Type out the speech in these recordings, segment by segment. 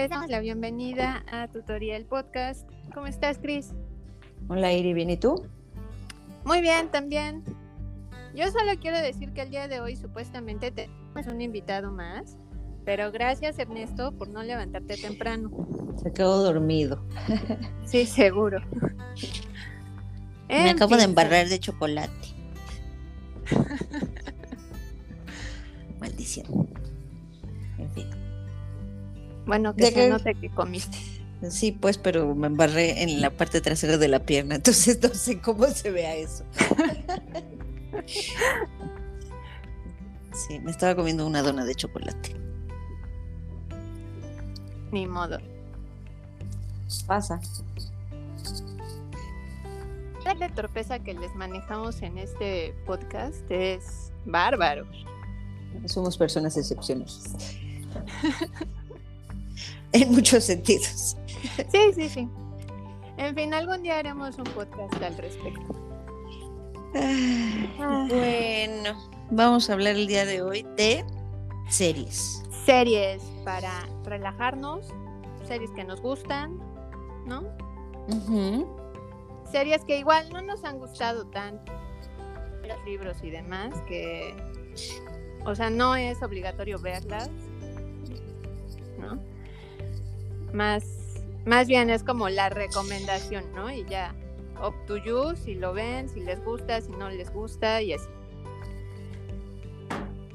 les damos la bienvenida a Tutorial Podcast. ¿Cómo estás, Cris? Hola, Iri, ¿bien y tú? Muy bien, también. Yo solo quiero decir que el día de hoy supuestamente tenemos un invitado más, pero gracias Ernesto por no levantarte temprano. Se quedó dormido. Sí, seguro. Me acabo de embarrar de chocolate. Maldición. Bueno, que ¿De se qué? note que comiste. Sí, pues, pero me embarré en la parte trasera de la pierna, entonces no sé cómo se vea eso. Sí, me estaba comiendo una dona de chocolate. Ni modo. Pasa. La torpeza que les manejamos en este podcast es bárbaro. Somos personas excepcionales. en muchos sentidos. Sí, sí, sí. En fin, algún día haremos un podcast al respecto. Ah, Bueno, vamos a hablar el día de hoy de series. Series para relajarnos, series que nos gustan, ¿no? Series que igual no nos han gustado tanto, los libros y demás, que, o sea, no es obligatorio verlas, ¿no? Más, más bien es como la recomendación, ¿no? Y ya, up to you, si lo ven, si les gusta, si no les gusta y así.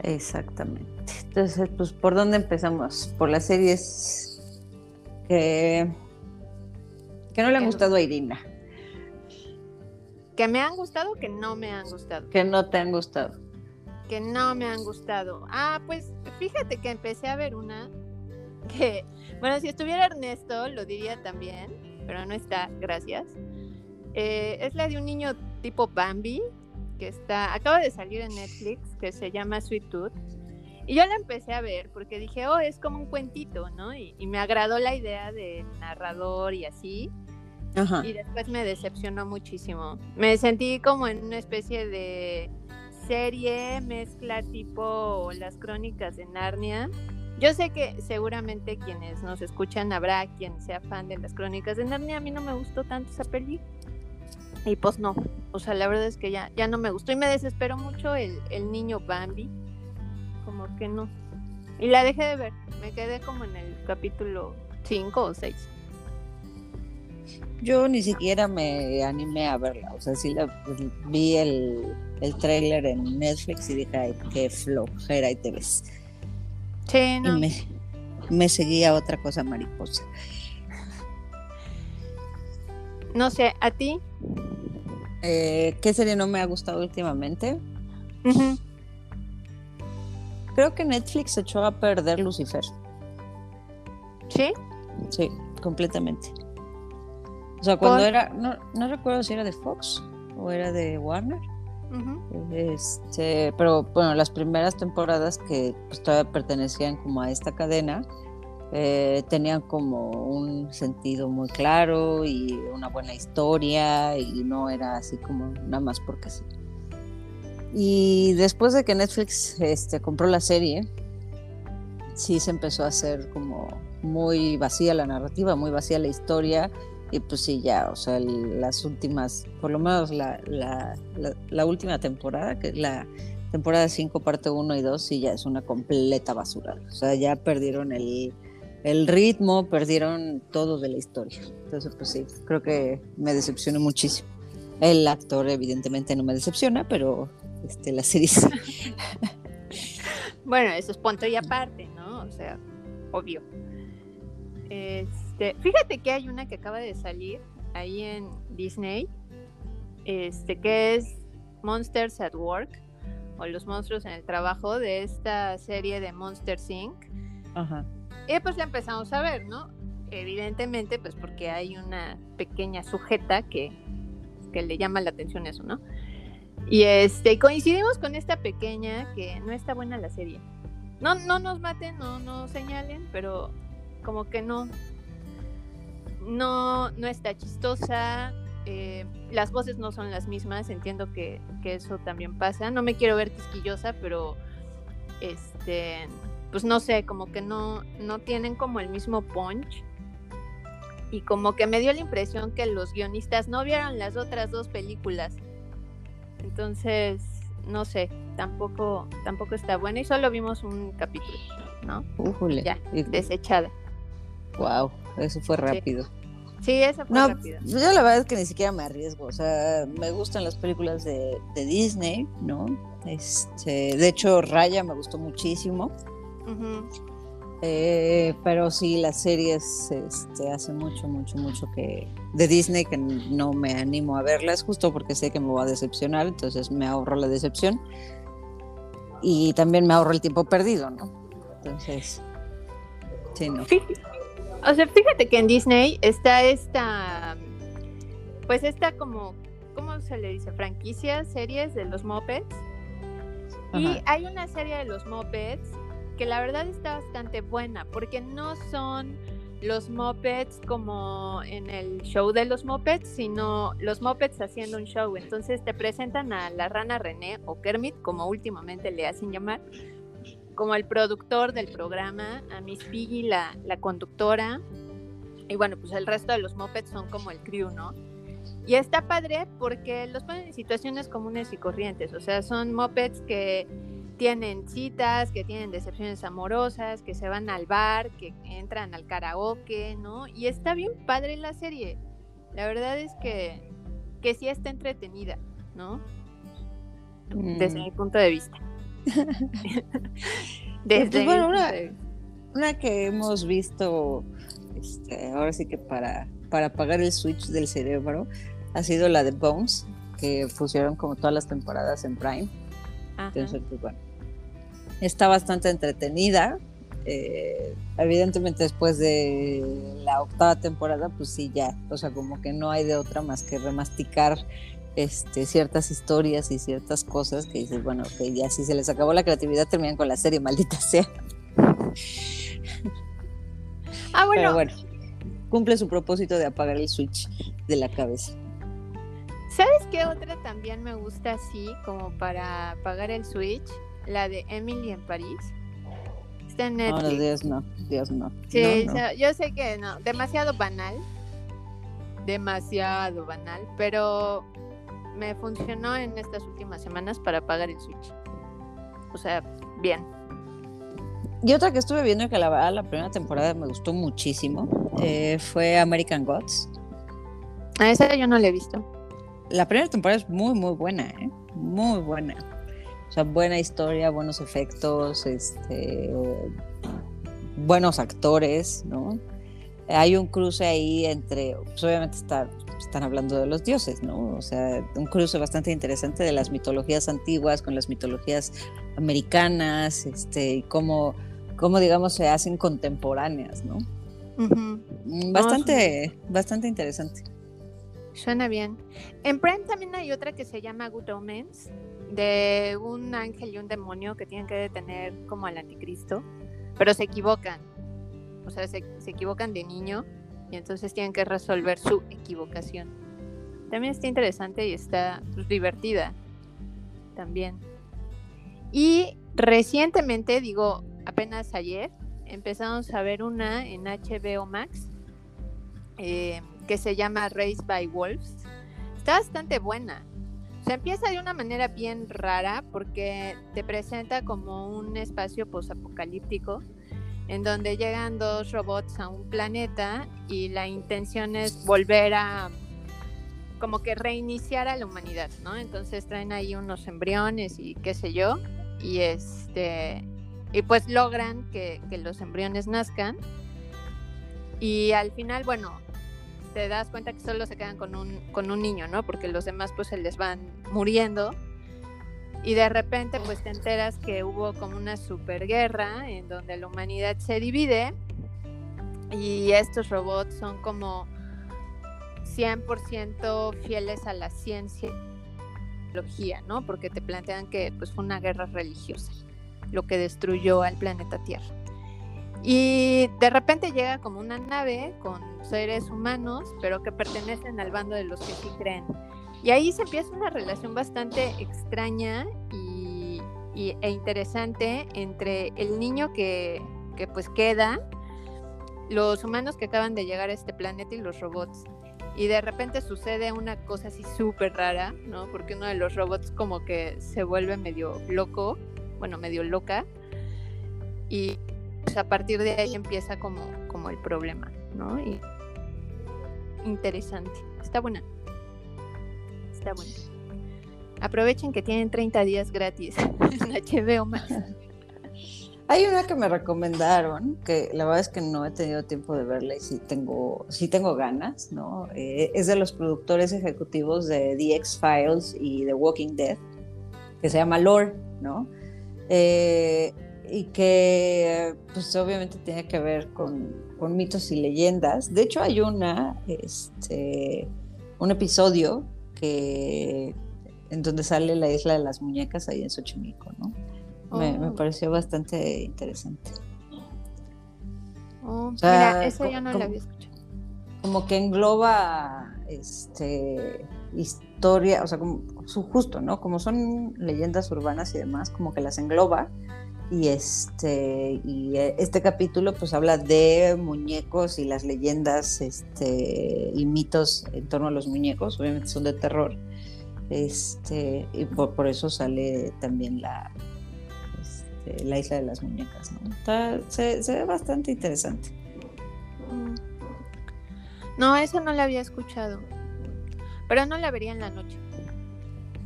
Exactamente. Entonces, pues, ¿por dónde empezamos? Por las series que, que no le han gustado a Irina, Que me han gustado, que no me han gustado. que no te han gustado. que no me han gustado. Ah, pues fíjate que empecé a ver una que, bueno, si estuviera Ernesto lo diría también, pero no está, gracias. Eh, es la de un niño tipo Bambi, que está, acaba de salir en Netflix, que se llama Sweet Tooth. Y yo la empecé a ver porque dije, oh, es como un cuentito, ¿no? Y, y me agradó la idea del narrador y así. Ajá. Y después me decepcionó muchísimo. Me sentí como en una especie de serie, mezcla tipo las crónicas de Narnia. Yo sé que seguramente quienes nos escuchan habrá quien sea fan de las crónicas de Narnia. A mí no me gustó tanto esa peli. Y pues no. O sea, la verdad es que ya, ya no me gustó. Y me desesperó mucho el, el niño Bambi. Como que no. Y la dejé de ver. Me quedé como en el capítulo 5 o 6. Yo ni siquiera me animé a verla. O sea, sí la, vi el, el tráiler en Netflix y dije, ay, qué flojera y te ves. Sí, no. Y me, me seguí a otra cosa mariposa. No sé, ¿a ti? Eh, ¿Qué serie no me ha gustado últimamente? Creo que Netflix echó a perder Lucifer. ¿Sí? Sí, completamente. O sea, cuando ¿Por? era, no, no recuerdo si era de Fox o era de Warner. Este, pero bueno, las primeras temporadas que pues, todavía pertenecían como a esta cadena eh, tenían como un sentido muy claro y una buena historia y no era así como nada más porque sí. Y después de que Netflix este, compró la serie, sí se empezó a hacer como muy vacía la narrativa, muy vacía la historia y pues sí, ya, o sea, las últimas, por lo menos la, la, la, la última temporada, que la temporada 5, parte 1 y 2, sí, ya es una completa basura. O sea, ya perdieron el, el ritmo, perdieron todo de la historia. Entonces, pues sí, creo que me decepcionó muchísimo. El actor evidentemente no me decepciona, pero este, la serie. Bueno, eso es punto y aparte, ¿no? O sea, obvio. Este, fíjate que hay una que acaba de salir ahí en Disney, este, que es Monsters at Work o Los monstruos en el trabajo de esta serie de Monster Inc. Ajá. Y pues la empezamos a ver, ¿no? Evidentemente, pues porque hay una pequeña sujeta que, que le llama la atención eso, ¿no? Y este, coincidimos con esta pequeña que no está buena la serie. No, no nos maten, no nos señalen, pero como que no. No, no está chistosa. eh, las voces no son las mismas. Entiendo que, que eso también pasa. No me quiero ver quisquillosa, pero este pues no sé, como que no, no tienen como el mismo punch. Y como que me dio la impresión que los guionistas no vieron las otras dos películas. Entonces, no sé, tampoco, tampoco está buena y solo vimos un capítulo, ¿no? Ya, desechada. Wow, eso fue rápido. Sí, eso fue rápido. Yo la verdad es que ni siquiera me arriesgo, o sea, me gustan las películas de, Disney, ¿no? Este, de hecho, Raya me gustó muchísimo. Eh, pero sí, las series este, hace mucho, mucho, mucho que de Disney que no me animo a verlas, justo porque sé que me voy a decepcionar, entonces me ahorro la decepción y también me ahorro el tiempo perdido, ¿no? Entonces, sí, no. O sea, fíjate que en Disney está esta, pues esta como, ¿cómo se le dice? Franquicias, series de los Muppets. Y hay una serie de los Muppets que la verdad está bastante buena, porque no son los Muppets como en el show de los Muppets, sino los Muppets haciendo un show. Entonces te presentan a la rana René o Kermit, como últimamente le hacen llamar, como el productor del programa, a Miss Piggy, la, la conductora, y bueno, pues el resto de los Muppets son como el crew, ¿no? Y está padre porque los ponen en situaciones comunes y corrientes, o sea, son Muppets que tienen citas, que tienen decepciones amorosas, que se van al bar, que entran al karaoke, ¿no? Y está bien padre la serie. La verdad es que, que sí está entretenida, ¿no? Desde mi mm. punto de vista. Desde pues, bueno, una, que hemos visto, este, ahora sí que para, para apagar el switch del cerebro, ha sido la de Bones, que pusieron como todas las temporadas en Prime. Entonces, pues bueno, está bastante entretenida. Eh, evidentemente después de la octava temporada, pues sí, ya, o sea, como que no hay de otra más que remasticar este, ciertas historias y ciertas cosas que dices, bueno, que ya si se les acabó la creatividad, terminan con la serie, maldita sea. Ah, bueno. Pero bueno, cumple su propósito de apagar el switch de la cabeza. ¿Sabes qué otra también me gusta así, como para apagar el switch? la de Emily en París. Está en Netflix. No, Dios no, Dios no. Sí, yo sé que no, demasiado banal, demasiado banal, pero me funcionó en estas últimas semanas para pagar el Switch. O sea, bien. Y otra que estuve viendo que la verdad la primera temporada me gustó muchísimo eh, fue American Gods. A esa yo no la he visto. La primera temporada es muy, muy buena, ¿eh? Muy buena sea, buena historia, buenos efectos, este, buenos actores, ¿no? Hay un cruce ahí entre, pues obviamente están hablando de los dioses, ¿no? O sea, un cruce bastante interesante de las mitologías antiguas con las mitologías americanas, este, y cómo, cómo digamos, se hacen contemporáneas, ¿no? Mm, bastante, bastante interesante. Suena bien. En Prime también hay otra que se llama Good Omens, de un ángel y un demonio que tienen que detener como al anticristo, pero se equivocan. O sea, se, equivocan de niño y entonces tienen que resolver su equivocación. También está interesante y está pues, divertida también. Y recientemente, digo, apenas ayer, empezamos a ver una en HBO Max eh, que se llama Race by Wolves. Está bastante buena. Se empieza de una manera bien rara porque te presenta como un espacio posapocalíptico en donde llegan dos robots a un planeta y la intención es volver a como que reiniciar a la humanidad, ¿no? Entonces traen ahí unos embriones y qué sé yo, y este y pues logran que, los embriones nazcan. Y al final, bueno, te das cuenta que solo se quedan con un, con un niño, ¿no? Porque los demás pues se les van muriendo. Y de repente pues te enteras que hubo como una superguerra en donde la humanidad se divide y estos robots son como 100% fieles a la ciencia ¿no? Porque te plantean que pues fue una guerra religiosa lo que destruyó al planeta Tierra. Y de repente llega como una nave con seres humanos, pero que pertenecen al bando de los que sí creen. Y ahí se empieza una relación bastante extraña y, e interesante entre el niño que, que pues queda, los humanos que acaban de llegar a este planeta y los robots. Y de repente sucede una cosa así súper rara, ¿no? Porque uno de los robots como que se vuelve medio loco, bueno, medio loca. Y pues, a partir de ahí empieza como, como el problema, ¿no? Y interesante. Está buena. Está buena. Aprovechen que tienen 30 días gratis en HBO Max. Hay una que me recomendaron, que la verdad es que no he tenido tiempo de verla y sí tengo, sí tengo ganas, ¿no? Eh, es de los productores ejecutivos de The X-Files y The Walking Dead, que se llama Lore, ¿no? Eh, y que pues obviamente tiene que ver con, con, mitos y leyendas. De hecho hay una, este, un episodio que, en donde sale la isla de las muñecas ahí en Xochimilco, ¿no? Me, me, oh. pareció bastante interesante. Oh, mira, eso yo no lo había escuchado. Como que engloba este historia, o sea, como su justo, ¿no? Como son leyendas urbanas y demás, como que las engloba. Y este, y este capítulo pues habla de muñecos y las leyendas este, y mitos en torno a los muñecos, obviamente son de terror. Este, y por, por eso sale también la, la isla de las muñecas. ¿no? se, ve bastante interesante. Mm. No, eso no la había escuchado. Pero no la vería en la noche.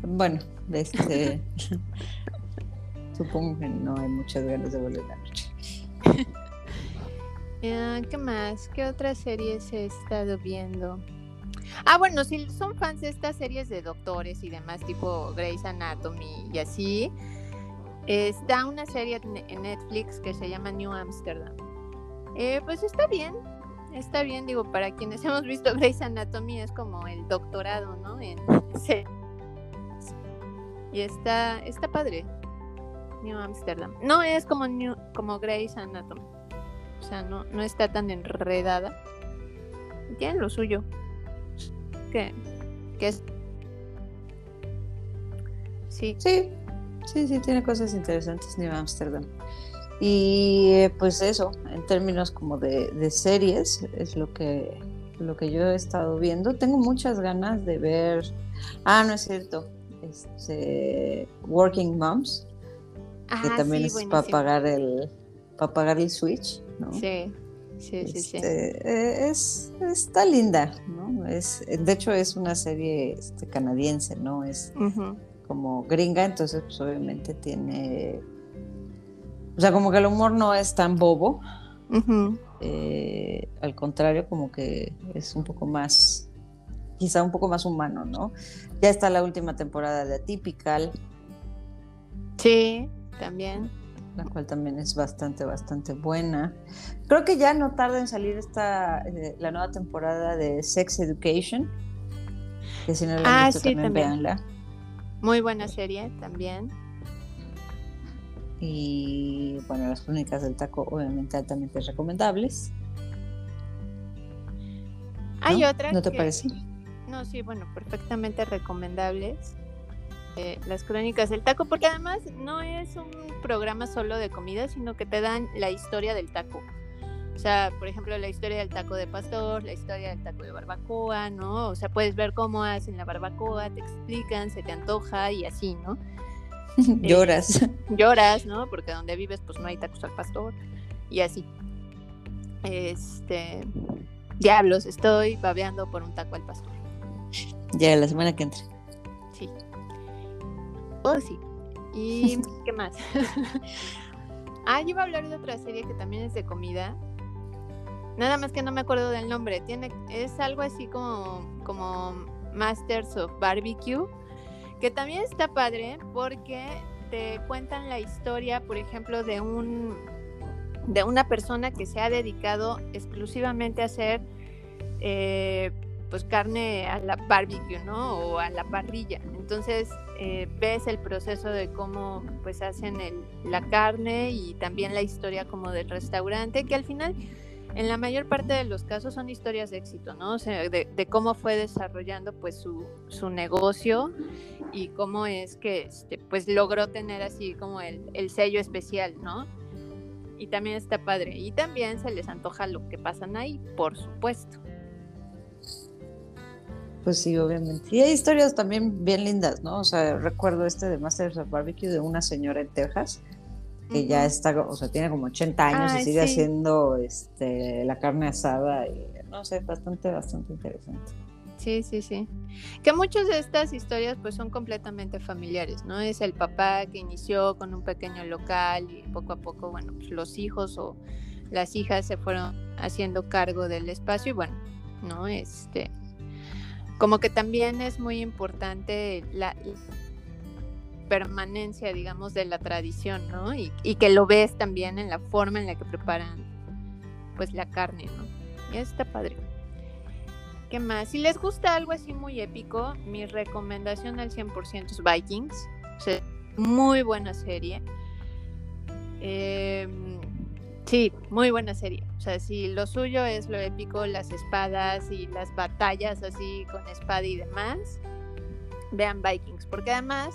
Bueno, este, supongo que no hay muchas ganas de volver la noche. ¿Qué más? ¿Qué otras series he estado viendo? Ah, bueno, si son fans de estas series de doctores y demás, tipo Grey's Anatomy y así, Está una serie en Netflix que se llama New Amsterdam. Eh, pues está bien, está bien, digo, para quienes hemos visto Grey's Anatomy es como el doctorado, ¿no? En y está, está padre. New Amsterdam. No es como New, como Grey's Anatomy. O sea, no, no está tan enredada. Tiene lo suyo. Que, que es. Sí. Sí, Sí, sí, tiene cosas interesantes New Amsterdam. Y pues eso, en términos como de, series, es lo que, lo que yo he estado viendo. Tengo muchas ganas de ver. Ah, no es cierto. Este, Working Moms, que también es para pagar el para pagar el Switch, ¿no? Sí. Sí, sí, sí. Este, eh, es, está linda, ¿no? Es, de hecho, es una serie este, canadiense, ¿no? Es, como gringa, entonces pues obviamente tiene, o sea, como que el humor no es tan bobo, eh, al contrario, como que es un poco más, quizá un poco más humano, ¿no? Ya está la última temporada de Atypical. Sí, también. La cual también es bastante, bastante buena. Creo que ya no tarda en salir esta, eh, la nueva temporada de Sex Education. Que si no la han ah, visto, también, también. véanla. Muy buena serie también. Y bueno, las crónicas del taco obviamente altamente recomendables. Hay otra. ¿No te parece? No, sí, bueno, perfectamente recomendables. Eh, las crónicas del taco, porque además no es un programa solo de comida, sino que te dan la historia del taco. O sea, por ejemplo, la historia del taco de pastor, la historia del taco de barbacoa, ¿no? O sea, puedes ver cómo hacen la barbacoa, te explican, se te antoja y así, ¿no? lloras. Eh, lloras, ¿no? Porque donde vives, pues no hay tacos al pastor y así. Este. Diablos, estoy babeando por un taco al pastor. Ya, la semana que entra. Oh, sí. ¿Y qué más? ah, yo iba a hablar de otra serie que también es de comida, Nada más que no me acuerdo del nombre. Tiene, es algo así como, como Masters of Barbecue, que también está padre porque te cuentan la historia, por ejemplo, de un de una persona que se ha dedicado exclusivamente a hacer eh, pues carne a la barbecue, ¿no? O a la parrilla. Entonces eh, ves el proceso de cómo pues hacen el, la carne y también la historia como del restaurante, que al final en la mayor parte de los casos son historias de éxito, ¿no? O sea, de, cómo fue desarrollando pues su, su, negocio y cómo es que este, pues logró tener así como el, el sello especial, ¿no? Y también está padre. Y también se les antoja lo que pasan ahí, por supuesto. Pues sí, obviamente. Y hay historias también bien lindas, ¿no? O sea, recuerdo este de Masters of Barbecue de una señora en Texas que ya está, o sea, tiene como 80 años y sigue haciendo este, la carne asada y no sé, bastante, bastante interesante. Sí, sí, sí. Que muchas de estas historias pues son completamente familiares, ¿no? Es el papá que inició con un pequeño local y poco a poco, bueno, pues los hijos o las hijas se fueron haciendo cargo del espacio y bueno, ¿no? Este, como que también es muy importante la, permanencia, digamos, de la tradición, ¿no? Y, que lo ves también en la forma en la que preparan, pues, la carne, ¿no? Y está padre. ¿Qué más? Si les gusta algo así muy épico, mi recomendación al 100% es Vikings. O muy buena serie. Em, sí, muy buena serie. O sea, si lo suyo es lo épico, las espadas y las batallas así con espada y demás, vean Vikings. Porque además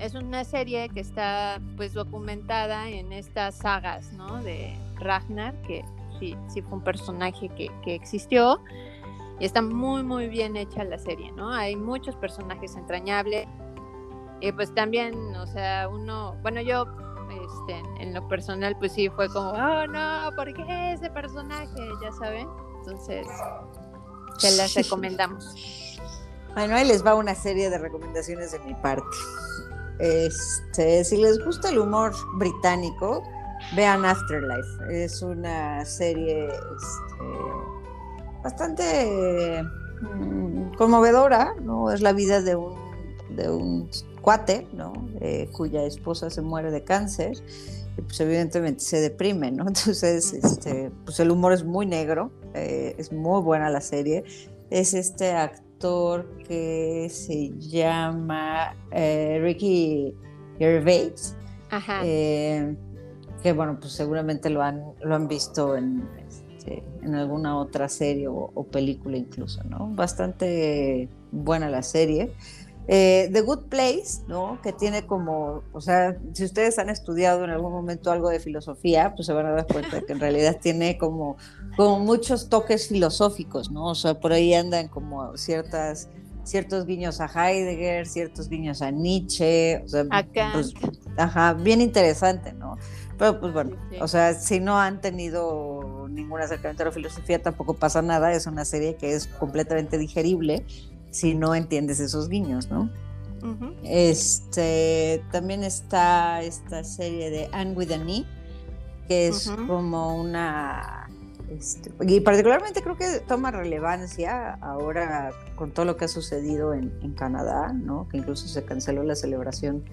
es una serie que está pues documentada en estas sagas, ¿no? De Ragnar, que sí, sí fue un personaje que, que existió. Y está muy, muy bien hecha la serie, ¿no? Hay muchos personajes entrañables. Y pues también, o sea, uno, bueno, yo este, en lo personal, pues sí, fue como, oh no, ¿por qué ese personaje? Ya saben. Entonces, se las recomendamos. Bueno, ahí les va una serie de recomendaciones de mi parte. Este, si les gusta el humor británico, vean Afterlife. Es una serie este, bastante mm, conmovedora, ¿no? Es la vida de un, de un cuate, ¿no? Eh, cuya esposa se muere de cáncer y pues evidentemente se deprime, ¿no? Entonces, este, pues el humor es muy negro, eh, es muy buena la serie. Es este actor que se llama eh, Ricky Gervais. Eh, que bueno, pues seguramente lo han, lo han visto en, este, en alguna otra serie o, película incluso, ¿no? Bastante buena la serie. Eh, The Good Place, ¿no? Que tiene como, o sea, si ustedes han estudiado en algún momento algo de filosofía, pues se van a dar cuenta que en realidad tiene como, como muchos toques filosóficos, ¿no? O sea, por ahí andan como ciertas, ciertos guiños a Heidegger, ciertos guiños a Nietzsche, o sea, pues, ajá, bien interesante, ¿no? Pero pues bueno, o sea, si no han tenido ningún acercamiento a la filosofía, tampoco pasa nada, es una serie que es completamente digerible si no entiendes esos guiños, ¿no? Este también está esta serie de Anne with an E, que es como una este, y particularmente creo que toma relevancia ahora con todo lo que ha sucedido en, en, Canadá, ¿no? Que incluso se canceló la celebración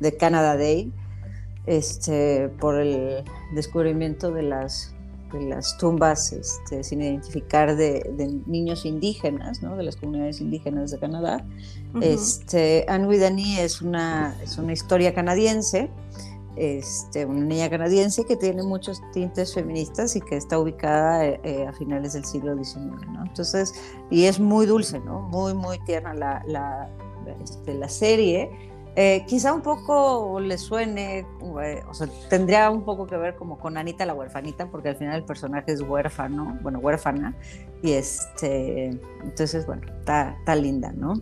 de Canada Day, este, por el descubrimiento de las de las tumbas este, sin identificar de, niños indígenas, ¿no? de las comunidades indígenas de Canadá. este, Anne Widani es una, es una historia canadiense, este, una niña canadiense que tiene muchos tintes feministas y que está ubicada eh, eh, a finales del siglo XIX. ¿no? Entonces, y es muy dulce, ¿no? muy, muy tierna la, la, este, la serie eh, quizá un poco le suene, eh, o sea, tendría un poco que ver como con Anita la huerfanita, porque al final el personaje es huérfano, bueno, huérfana, y este, entonces, bueno, está, linda, ¿no?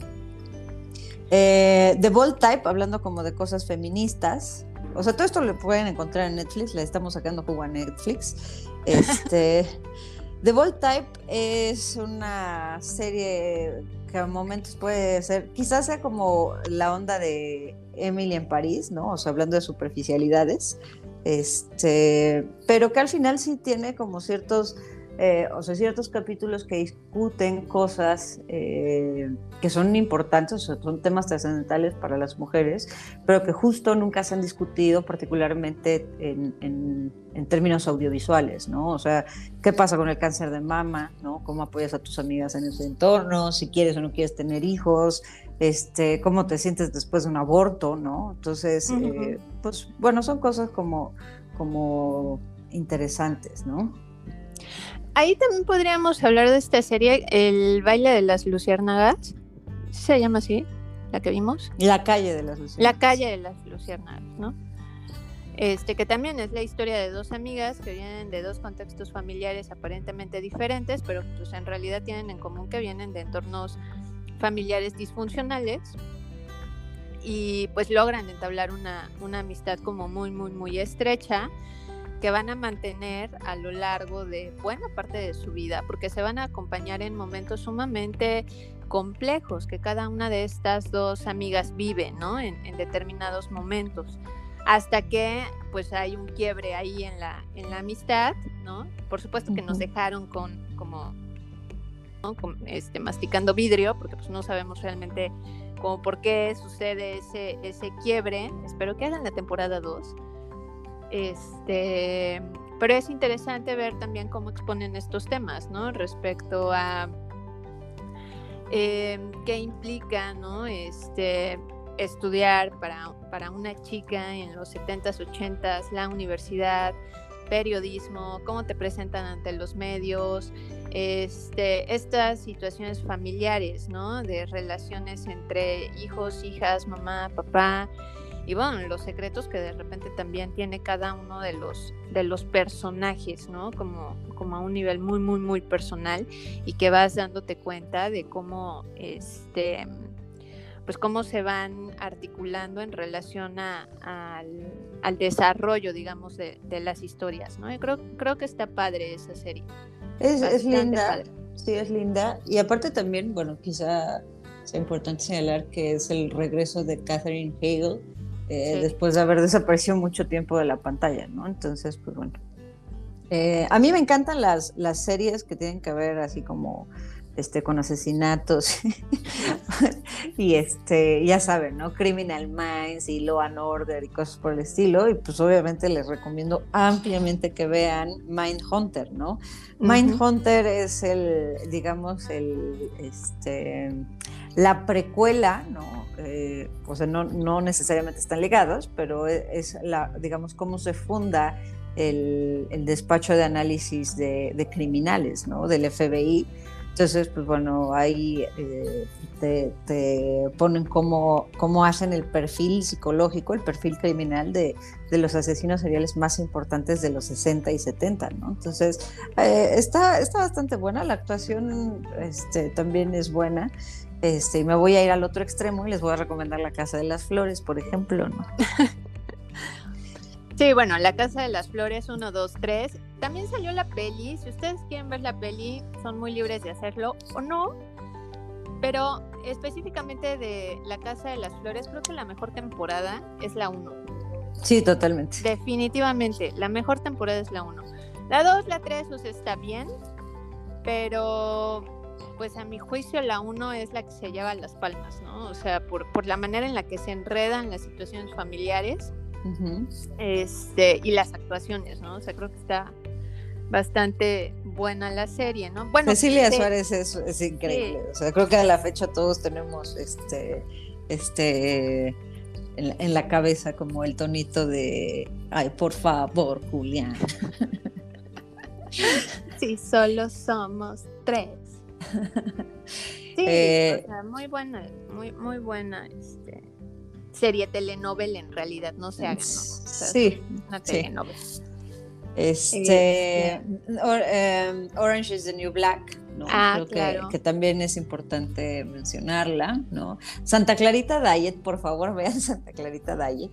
Eh, The Bold Type, hablando como de cosas feministas, o sea, todo esto lo pueden encontrar en Netflix, le estamos sacando jugo a Netflix. Este, The Bold Type es una serie que a momentos puede ser, quizás sea como la onda de Emily en París, ¿no? O sea, hablando de superficialidades, este, pero que al final sí tiene como ciertos eh, o sea, ciertos capítulos que discuten cosas eh, que son importantes, o son temas trascendentales para las mujeres, pero que justo nunca se han discutido, particularmente en, en, términos audiovisuales, ¿no? O sea, ¿qué pasa con el cáncer de mama, ¿no? ¿Cómo apoyas a tus amigas en ese entorno? Si quieres o no quieres tener hijos, este, ¿cómo te sientes después de un aborto, ¿no? Entonces, eh, pues bueno, son cosas como, como interesantes, ¿no? Ahí también podríamos hablar de esta serie, El baile de las luciérnagas. ¿Se llama así? La que vimos. La calle de las luciérnagas. La calle de las luciérnagas, ¿no? Este, que también es la historia de dos amigas que vienen de dos contextos familiares aparentemente diferentes, pero pues en realidad tienen en común que vienen de entornos familiares disfuncionales y pues logran entablar una, una amistad como muy, muy, muy estrecha que van a mantener a lo largo de buena parte de su vida, porque se van a acompañar en momentos sumamente complejos que cada una de estas dos amigas vive, ¿no? En, determinados momentos, hasta que pues hay un quiebre ahí en la, en la amistad, ¿no? Por supuesto que nos dejaron con como este, masticando vidrio, porque pues no sabemos realmente cómo por qué sucede ese, ese quiebre. Espero que hagan la temporada 2 este, pero es interesante ver también cómo exponen estos temas, ¿no? Respecto a eh, qué implica, ¿no? Este, estudiar para, para una chica en los 70s, 80s, la universidad, periodismo, cómo te presentan ante los medios, este, estas situaciones familiares, ¿no? De relaciones entre hijos, hijas, mamá, papá, y bueno, los secretos que de repente también tiene cada uno de los, de los personajes, ¿no? Como, como a un nivel muy, muy, muy personal y que vas dándote cuenta de cómo, este, pues cómo se van articulando en relación a, al, desarrollo, digamos, de, las historias, ¿no? creo, creo que está padre esa serie. Es, es linda, sí, es linda. Y aparte también, bueno, quizá sea importante señalar que es el regreso de Catherine Hale eh, después de haber desaparecido mucho tiempo de la pantalla, ¿no? Entonces, pues bueno. Eh, a mí me encantan las, las series que tienen que ver así como este, con asesinatos y este, ya saben, ¿no? Criminal Minds y Law and Order y cosas por el estilo. Y pues obviamente les recomiendo ampliamente que vean Mindhunter, ¿no? Mindhunter es el, digamos, el, este, la precuela, ¿no? Eh, o sea, no, no, necesariamente están ligados, pero e, es, la, digamos, cómo se funda el, despacho de análisis de, criminales, ¿no? Del FBI. Entonces, pues bueno, ahí eh, te, ponen cómo, cómo hacen el perfil psicológico, el perfil criminal de, de, los asesinos seriales más importantes de los 60 y 70, ¿no? Entonces, eh, está, está bastante buena, la actuación este, también es buena. Este, me voy a ir al otro extremo y les voy a recomendar La Casa de las Flores, por ejemplo, ¿no? Sí, bueno, La Casa de las Flores 1, 2, 3. También salió la peli. Si ustedes quieren ver la peli, son muy libres de hacerlo o no. Pero específicamente de La Casa de las Flores, creo que la mejor temporada es la 1. Sí, totalmente. Definitivamente, la mejor temporada es la 1. La 2, la 3, o sea, está bien, pero pues a mi juicio la uno es la que se lleva las palmas, ¿no? O sea, por, por la manera en la que se enredan las situaciones familiares este, y las actuaciones, ¿no? O sea, creo que está bastante buena la serie, ¿no? Bueno, Cecilia Suárez es, es increíble, o sea, creo que a la fecha todos tenemos este, este, en en la cabeza como el tonito de, ay, por favor, Julián. Sí, solo somos tres. Sí, eh, muy buena, muy, muy buena este, serie telenovela en realidad, no se haga, ¿no? sí. Una telenovela. Este, em, Orange is the New Black, ¿no? Ah, Creo que, también es importante mencionarla, ¿no? Santa Clarita Diet, por favor, vean Santa Clarita Diet.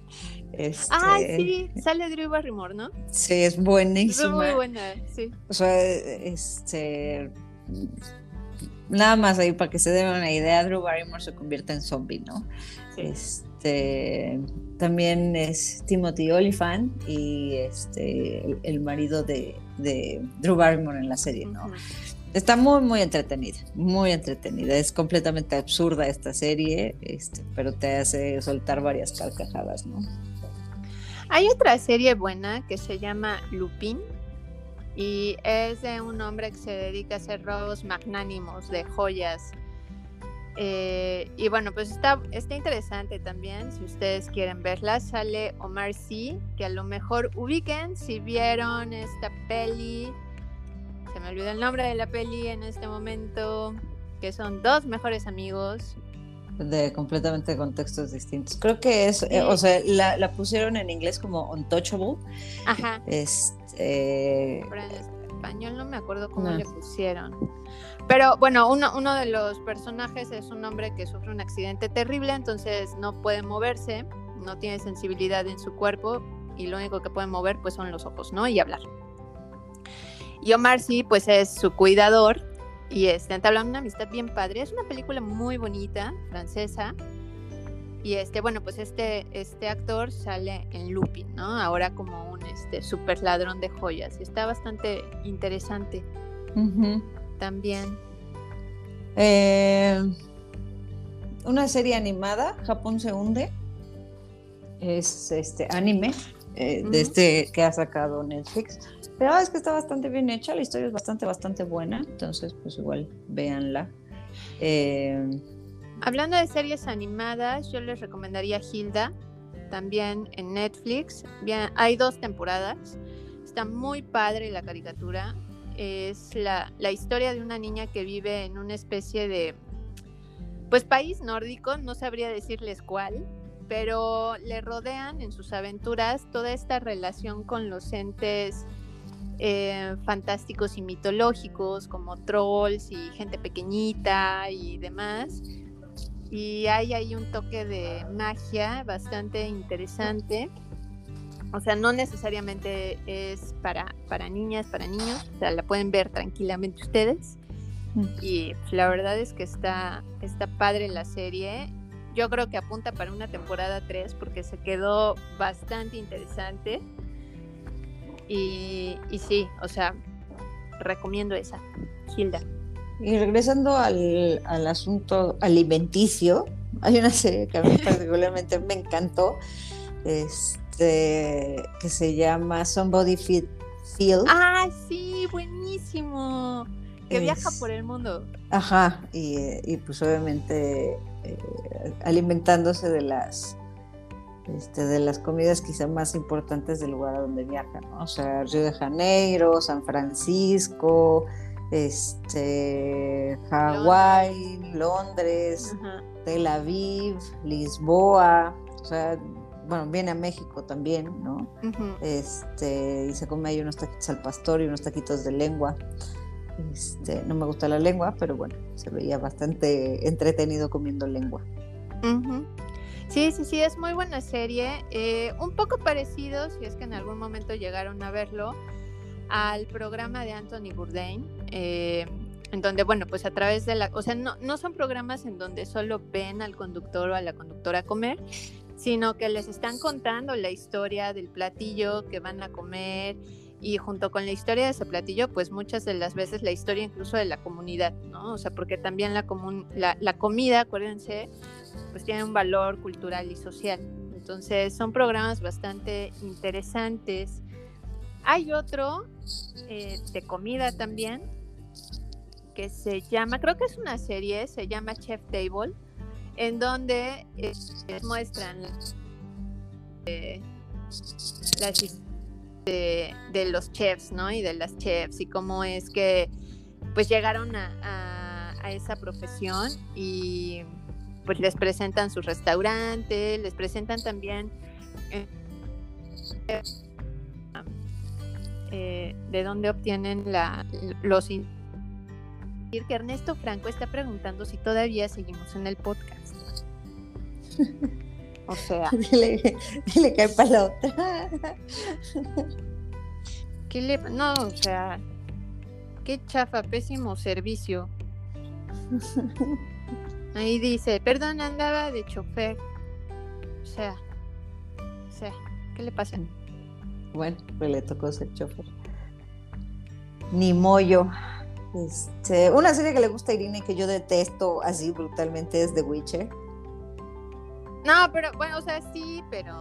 Este, Ay, sí, sale Drew Barrymore, ¿no? Sí, es buenísima. Es muy buena, sí. O sea, este nada más ahí para que se den una idea, Drew Barrymore se convierte en zombie, ¿no? Este, también es Timothy Oliphant y este, el, marido de, Drew Barrymore en la serie, ¿no? Está muy, muy entretenida, muy entretenida. Es completamente absurda esta serie, este, pero te hace soltar varias carcajadas, ¿no? Hay otra serie buena que se llama Lupin, y es de un hombre que se dedica a hacer robos magnánimos de joyas. Eh, y bueno, pues está, está interesante también, si ustedes quieren verla, sale Omar Sy, que a lo mejor ubiquen si vieron esta peli se me olvidó el nombre de la peli en este momento, que son dos mejores amigos. De completamente contextos distintos. Creo que es, eh, o sea, la, pusieron en inglés como untouchable. Ajá. Este. Pero en español no me acuerdo cómo le pusieron. Pero bueno, uno, uno de los personajes es un hombre que sufre un accidente terrible, entonces no puede moverse, no tiene sensibilidad en su cuerpo y lo único que puede mover pues son los ojos, ¿no? Y hablar. Y Omar sí, pues es su cuidador y este, entablan una amistad bien padre. Es una película muy bonita, francesa. Y este, bueno, pues este, este actor sale en Lupin, ¿no? Ahora como un este, super ladrón de joyas. Y está bastante interesante también. Eh, una serie animada, Japón se hunde. Es este anime eh, de este que ha sacado Netflix. Pero es que está bastante bien hecha, la historia es bastante, bastante buena, entonces pues igual véanla. Eh, Hablando de series animadas, yo les recomendaría Hilda, también en Netflix. Hay dos temporadas, está muy padre la caricatura. Es la, la historia de una niña que vive en una especie de, pues país nórdico, no sabría decirles cuál, pero le rodean en sus aventuras toda esta relación con los entes eh, fantásticos y mitológicos como trolls y gente pequeñita y demás. Y hay ahí un toque de magia bastante interesante. O sea, no necesariamente es para, para niñas, para niños. O sea, la pueden ver tranquilamente ustedes. Mm. Y la verdad es que está, está padre la serie. Yo creo que apunta para una temporada 3 porque se quedó bastante interesante. Y, sí, o sea, recomiendo esa, Hilda. Y regresando al, asunto alimenticio, hay una serie que a mí particularmente me encantó, este, que se llama Somebody Feel. Ah, sí, buenísimo. Que viaja por el mundo. Ajá, y, pues obviamente eh, alimentándose de las este, de las comidas quizá más importantes del lugar a donde viajan, O sea, Río de Janeiro, San Francisco, este, Hawái, Londres, Tel Aviv, Lisboa, o sea, bueno, viene a México también, ¿no? Este, y se come ahí unos taquitos al pastor y unos taquitos de lengua. Este, no me gusta la lengua, pero bueno, se veía bastante entretenido comiendo lengua. Sí, sí, sí, es muy buena serie. Eh, un poco parecido, si es que en algún momento llegaron a verlo, al programa de Anthony Bourdain. Eh, en donde, bueno, pues a través de la, o sea, no, no son programas en donde solo ven al conductor o a la conductora comer, sino que les están contando la historia del platillo que van a comer y junto con la historia de ese platillo, pues muchas de las veces la historia incluso de la comunidad, ¿no? O sea, porque también la, la, la comida, acuérdense, pues tiene un valor cultural y social. Entonces son programas bastante interesantes. Hay otro eh, de comida también que se llama, creo que es una serie, se llama Chef Table, en donde eh, muestran eh, las de, los chefs, ¿no? Y de las chefs y cómo es que pues llegaron a, a esa profesión y pues les presentan sus restaurantes, les presentan también eh, eh, de dónde obtienen la, los que Ernesto Franco está preguntando si todavía seguimos en el podcast. O sea, le, le cae para la otra. ¿Qué le, no, o sea, qué chafa, pésimo servicio. Ahí dice, perdón, andaba de chofer. O sea, o sea, ¿qué le pasa? Bueno, pues le tocó ser chofer. Ni mollo. Este, una serie que le gusta a Irina y que yo detesto así brutalmente es The Witcher. No, pero bueno, o sea, sí, pero.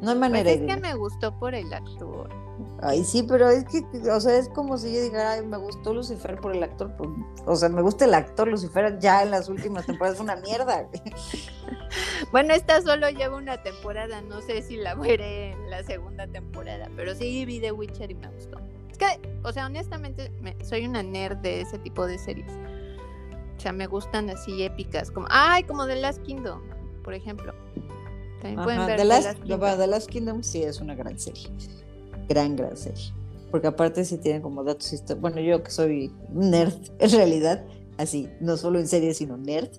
No hay manera. Pues es que me gustó por el actor. Ay, sí, pero es que, o sea, es como si yo dijera, ay, me gustó Lucifer por el actor. Pues, o sea, me gusta el actor Lucifer ya en las últimas temporadas, es una mierda. bueno, esta solo lleva una temporada, no sé si la veré en la segunda temporada, pero sí vi The Witcher y me gustó. Es que, o sea, honestamente, soy una nerd de ese tipo de series. O sea, me gustan así épicas, como, ay, como The Last Kingdom, por ejemplo. También pueden ver The Last, The Last Kingdom sí es una gran serie. Gran, gran serie. Porque aparte sí tienen como datos históricos. Bueno, yo que soy nerd, en realidad, así, no solo en series, sino nerd,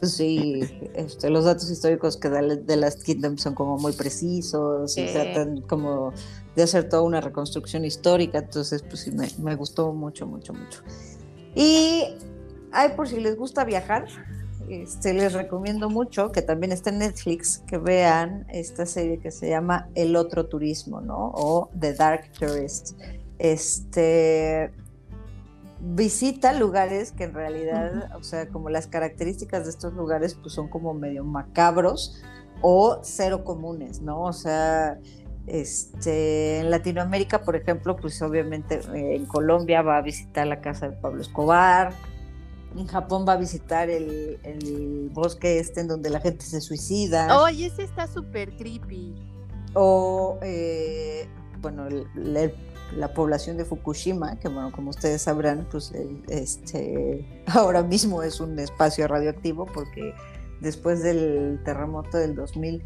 pues sí, este, los datos históricos que da de Last Kingdom son como muy precisos y tratan como de hacer toda una reconstrucción histórica, entonces pues sí, me, me gustó mucho, mucho, mucho. Y ay, por si les gusta viajar, este, les recomiendo mucho que también está en Netflix, que vean esta serie que se llama El Otro Turismo, ¿no? O The Dark Tourist. Este, visita lugares que en realidad, o sea, como las características de estos lugares, pues son como medio macabros o cero comunes, ¿no? O sea, este, en Latinoamérica, por ejemplo, pues obviamente eh, en Colombia va a visitar la casa de Pablo Escobar, en Japón va a visitar el, bosque este en donde la gente se suicida. Oye, ese está súper creepy. O, eh, bueno, la población de Fukushima, que bueno, como ustedes sabrán, pues este, ahora mismo es un espacio radioactivo porque después del terremoto del 2000,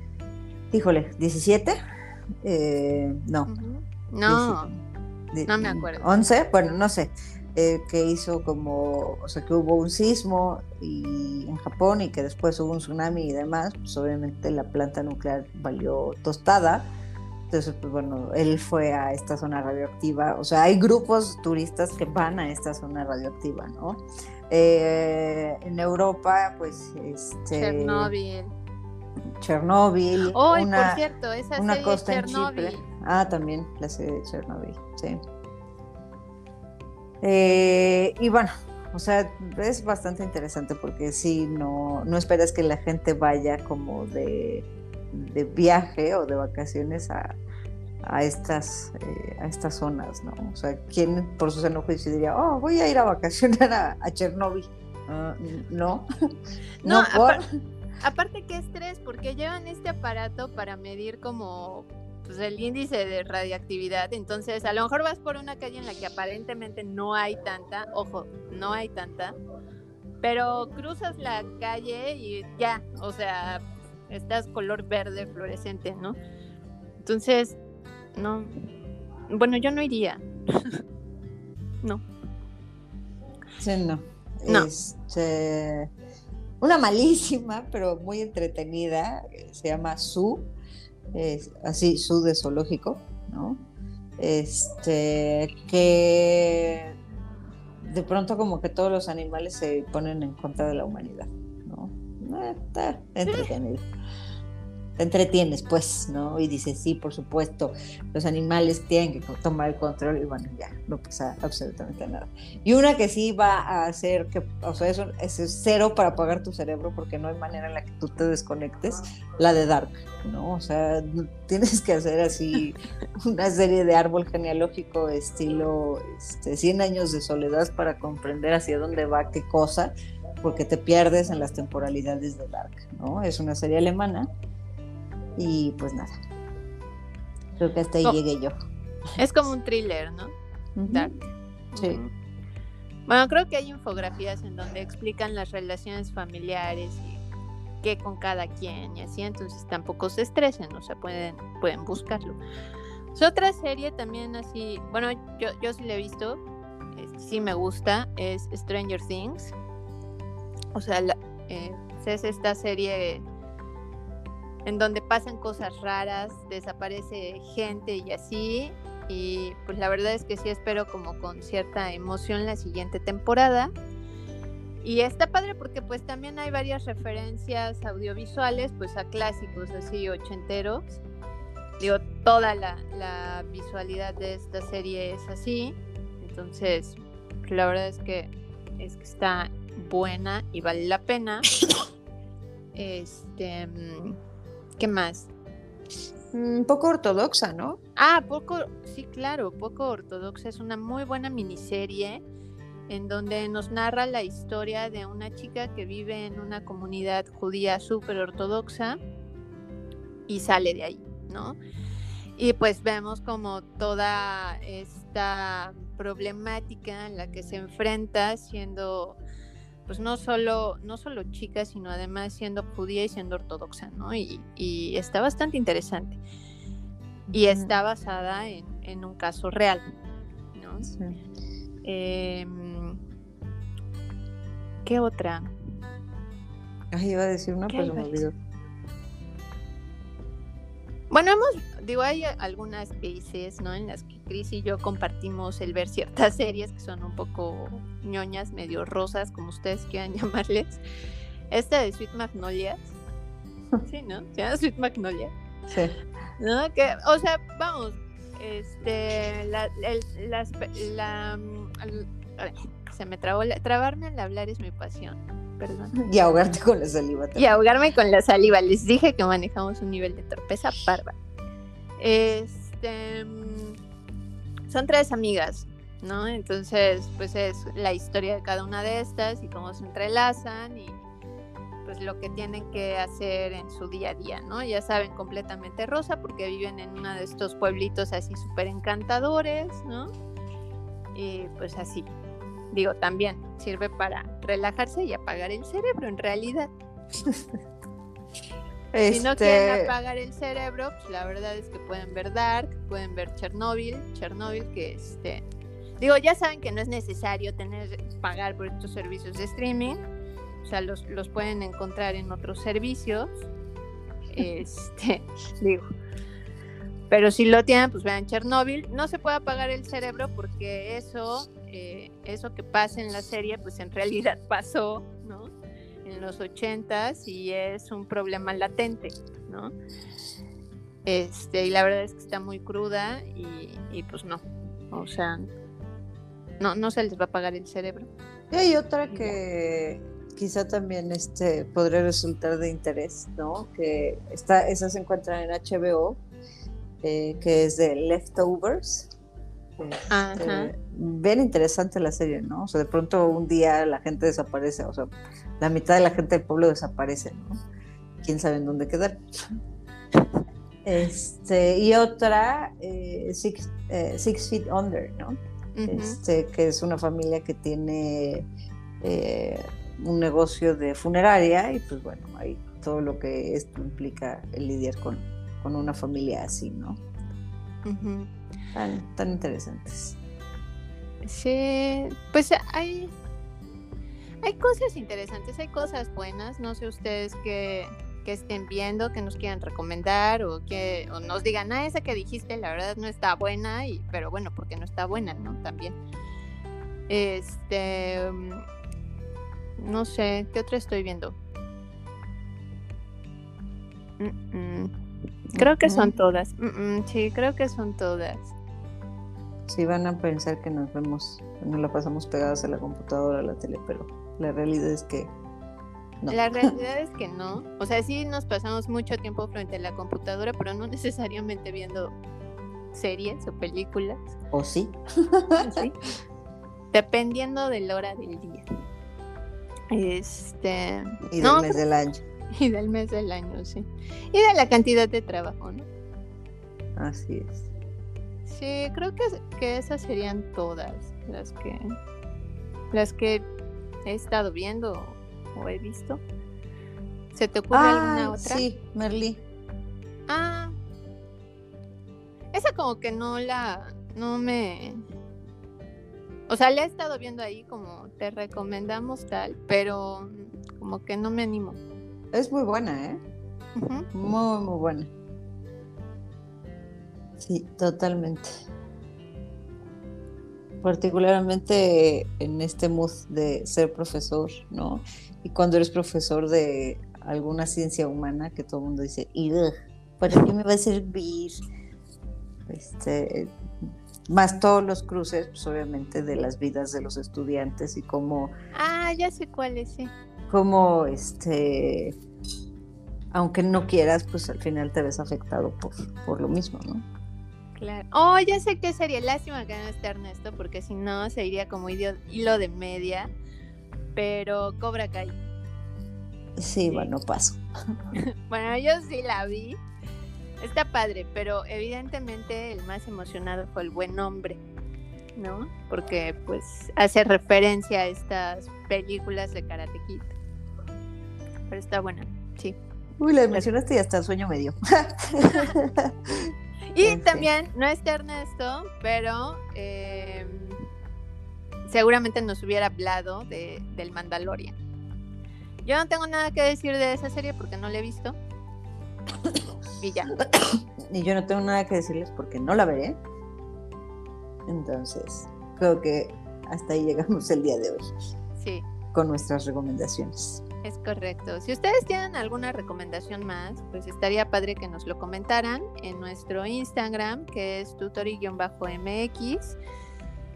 híjole, 17, eh, no. No, no me acuerdo. 11, bueno, no sé. Eh, que hizo como, o sea, que hubo un sismo y, en Japón y que después hubo un tsunami y demás, pues obviamente la planta nuclear valió tostada. Entonces, pues bueno, él fue a esta zona radioactiva. O sea, hay grupos turistas que van a esta zona radioactiva, ¿no? Eh, en Europa, pues, este... Chernobyl. Chernobyl. Oh, una, por cierto, esa una costa Chernobyl. En Ah, también la serie de Chernobyl, sí. Eh, y bueno, o sea, es bastante interesante porque sí, no, no esperas que la gente vaya como de, viaje o de vacaciones a, estas, eh, a estas zonas, ¿no? O sea, ¿quién por su seno juicio diría, oh, voy a ir a vacacionar a, a Chernóbil? Ah, no, no, aparte que estrés, porque llevan este aparato para medir como pues, el índice de radiactividad. Entonces, a lo mejor vas por una calle en la que aparentemente no hay tanta, ojo, no hay tanta, pero cruzas la calle y ya, o sea, estás color verde fluorescente, ¿no? Entonces, no. Bueno, yo no iría. no. Sí, no. no. Este, una malísima, pero muy entretenida, se llama Su así, su de zoológico, ¿no? Este, que de pronto como que todos los animales se ponen en contra de la humanidad, ¿no? Eh, está entretenido entretienes, pues, ¿no? Y dices, sí, por supuesto, los animales tienen que tomar el control y bueno, ya, no pasa absolutamente nada. Y una que sí va a hacer que, o sea, eso, es cero para apagar tu cerebro porque no hay manera en la que tú te desconectes, la de Dark, ¿no? O sea, tienes que hacer así una serie de árbol genealógico estilo este, 100 años de soledad para comprender hacia dónde va qué cosa porque te pierdes en las temporalidades de Dark, ¿no? Es una serie alemana y pues nada. Creo que hasta ahí llegué yo. Es como un thriller, ¿no? Dark. Sí. Bueno, creo que hay infografías en donde explican las relaciones familiares y qué con cada quien y así, entonces tampoco se estresen, o sea, pueden, pueden buscarlo. Es otra serie también así, bueno, yo, yo sí la he visto, este, sí me gusta, es Stranger Things. O sea, eh, es esta serie en donde pasan cosas raras, desaparece gente y así. Y pues la verdad es que sí espero como con cierta emoción la siguiente temporada. Y está padre porque pues también hay varias referencias audiovisuales pues a clásicos así ochenteros. Digo, toda la, la visualidad de esta serie es así. Entonces, la verdad es que, es que está buena y vale la pena. Este mm, ¿Qué más? Un mm, poco ortodoxa, ¿no? Ah, poco, sí, claro, poco ortodoxa. Es una muy buena miniserie en donde nos narra la historia de una chica que vive en una comunidad judía súper ortodoxa y sale de ahí, ¿no? Y pues vemos como toda esta problemática en la que se enfrenta siendo pues no solo, no solo chica, sino además siendo judía y siendo ortodoxa, ¿no? Y, y está bastante interesante. Y está basada en, en un caso real, ¿no? Sí. Em, ¿Qué otra? Ay, iba a decir una, ¿Qué pero me olvidó. Bueno, hemos, digo, hay algunas veces, ¿no? En las que Chris y yo compartimos el ver ciertas series que son un poco ñoñas, medio rosas, como ustedes quieran llamarles. Esta de Sweet Magnolias. Sí, ¿no? Se llama Sweet Magnolia. Sí. ¿No? Que, o sea, vamos, este, la, el- las, la, mm, se me trabó, la- trabarme al hablar es mi pasión, perdón. Y ahogarte con la saliva. Y también. ahogarme con la saliva. Les dije que manejamos un nivel de torpeza bárbaro. Este. mm, Son tres amigas, ¿no? Entonces, pues es la historia de cada una de estas y cómo se entrelazan y pues lo que tienen que hacer en su día a día, ¿no? Ya saben, completamente rosa porque viven en uno de estos pueblitos así súper encantadores, ¿no? Y pues así. Digo, también sirve para relajarse y apagar el cerebro en realidad. Si no quieren Este, apagar el cerebro, pues la verdad es que pueden ver Dark, pueden ver Chernobyl, Chernobyl que este digo, ya saben que no es necesario tener pagar por estos servicios de streaming. O sea, los, los pueden encontrar en otros servicios. Este, digo. Pero si lo tienen, pues vean Chernobyl. No se puede apagar el cerebro porque eso, eh, eso que pasa en la serie, pues en realidad pasó, ¿no? En los ochentas y es un problema latente, ¿no? Este, y la verdad es que está muy cruda y, y pues no, o sea, no, no se les va a apagar el cerebro. Y hay otra que quizá también este, podría resultar de interés, ¿no? Que está, esa se encuentra en HBO, eh, que es de Leftovers. Este, Ajá. bien interesante la serie, ¿no? O sea, de pronto un día la gente desaparece, o sea, la mitad de la gente del pueblo desaparece, ¿no? Quién sabe en dónde quedar. Este, y otra, eh, Six, eh, Six Feet Under, ¿no? Este, que es una familia que tiene eh, un negocio de funeraria y pues bueno, ahí todo lo que esto implica el lidiar con, con una familia así, ¿no? Tan interesantes. Sí, pues hay, hay cosas interesantes, hay cosas buenas, no sé ustedes que, que estén viendo, que nos quieran recomendar o que o nos digan, ah, esa que dijiste la verdad no está buena, y, pero bueno, porque no está buena, ¿no? También. Este, mm, no sé, ¿qué otra estoy viendo? Mm, mm. Creo que son todas. Mm, sí, creo que son todas. Sí van a pensar que nos vemos, nos la pasamos pegadas a la computadora, a la tele, pero la realidad es que no. La realidad es que no. O sea, sí nos pasamos mucho tiempo frente a la computadora, pero no necesariamente viendo series o películas. ¿O sí? ¿sí? Dependiendo de la hora del día. Este. Y del no, mes del año. y del mes del año, sí. Y de la cantidad de trabajo, ¿no? Así es. Sí, creo que, que esas serían todas las que las que he estado viendo o he visto. ¿Se te ocurre alguna Ah, otra? sí, Merlí. Ah. Esa como que no la. No me. O sea, la he estado viendo ahí como te recomendamos tal, pero como que no me animo. Es muy buena, ¿eh? Ujú. Muy, muy buena. Sí, totalmente. Particularmente en este mood de ser profesor, ¿no? Y cuando eres profesor de alguna ciencia humana que todo el mundo dice, "Ugh, ¿para qué me va a servir? Este, más todos los cruces, pues obviamente, de las vidas de los estudiantes y cómo Ah, ya sé cuál es, sí. como este aunque no quieras pues al final te ves afectado por, por lo mismo no Claro. Oh, ya sé qué sería. Lástima que no esté Ernesto, porque si no se iría como hilo de media. Pero Cobra Kai. sí, bueno paso Bueno, yo sí la vi. está padre, pero evidentemente el más emocionado fue el buen hombre, ¿no? Porque pues hace referencia a estas películas de Karate Kid. Pero está buena, sí. Uy, la mencionaste y hasta el sueño me dio. y también, no está Ernesto, pero eh, seguramente nos hubiera hablado de, del Mandalorian. Yo no tengo nada que decir de esa serie porque no la he visto. Y ya. Y yo no tengo nada que decirles porque no la veré. Entonces, creo que hasta ahí llegamos el día de hoy. Sí. Con nuestras recomendaciones. Es correcto. Si ustedes tienen alguna recomendación más, pues estaría padre que nos lo comentaran en nuestro Instagram, que es tutori-mx.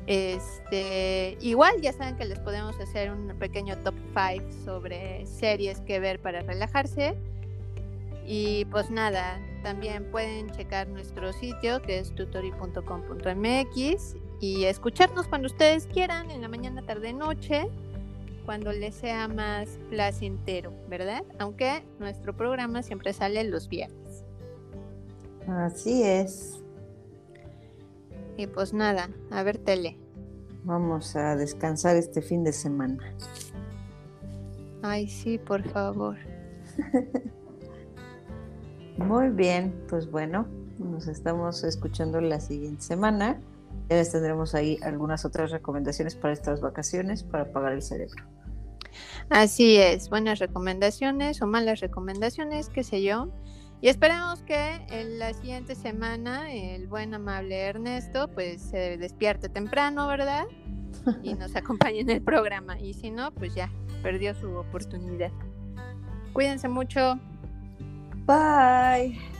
Este, igual ya saben que les podemos hacer un pequeño top 5 sobre series que ver para relajarse. Y pues nada, también pueden checar nuestro sitio que es tutori.com.mx y escucharnos cuando ustedes quieran, en la mañana, tarde, noche, cuando les sea más placentero, ¿verdad? Aunque nuestro programa siempre sale los viernes. Así es. Y pues nada, a ver tele. Vamos a descansar este fin de semana. Ay, sí, por favor. Muy bien, pues bueno, nos estamos escuchando la siguiente semana. Ya les tendremos ahí algunas otras recomendaciones para estas vacaciones para apagar el cerebro. Así es, buenas recomendaciones o malas recomendaciones, qué sé yo. Y esperamos que en la siguiente semana el buen amable Ernesto pues se despierte temprano, ¿verdad? Y nos acompañe en el programa. Y si no, pues ya, perdió su oportunidad. Cuídense mucho. Bye.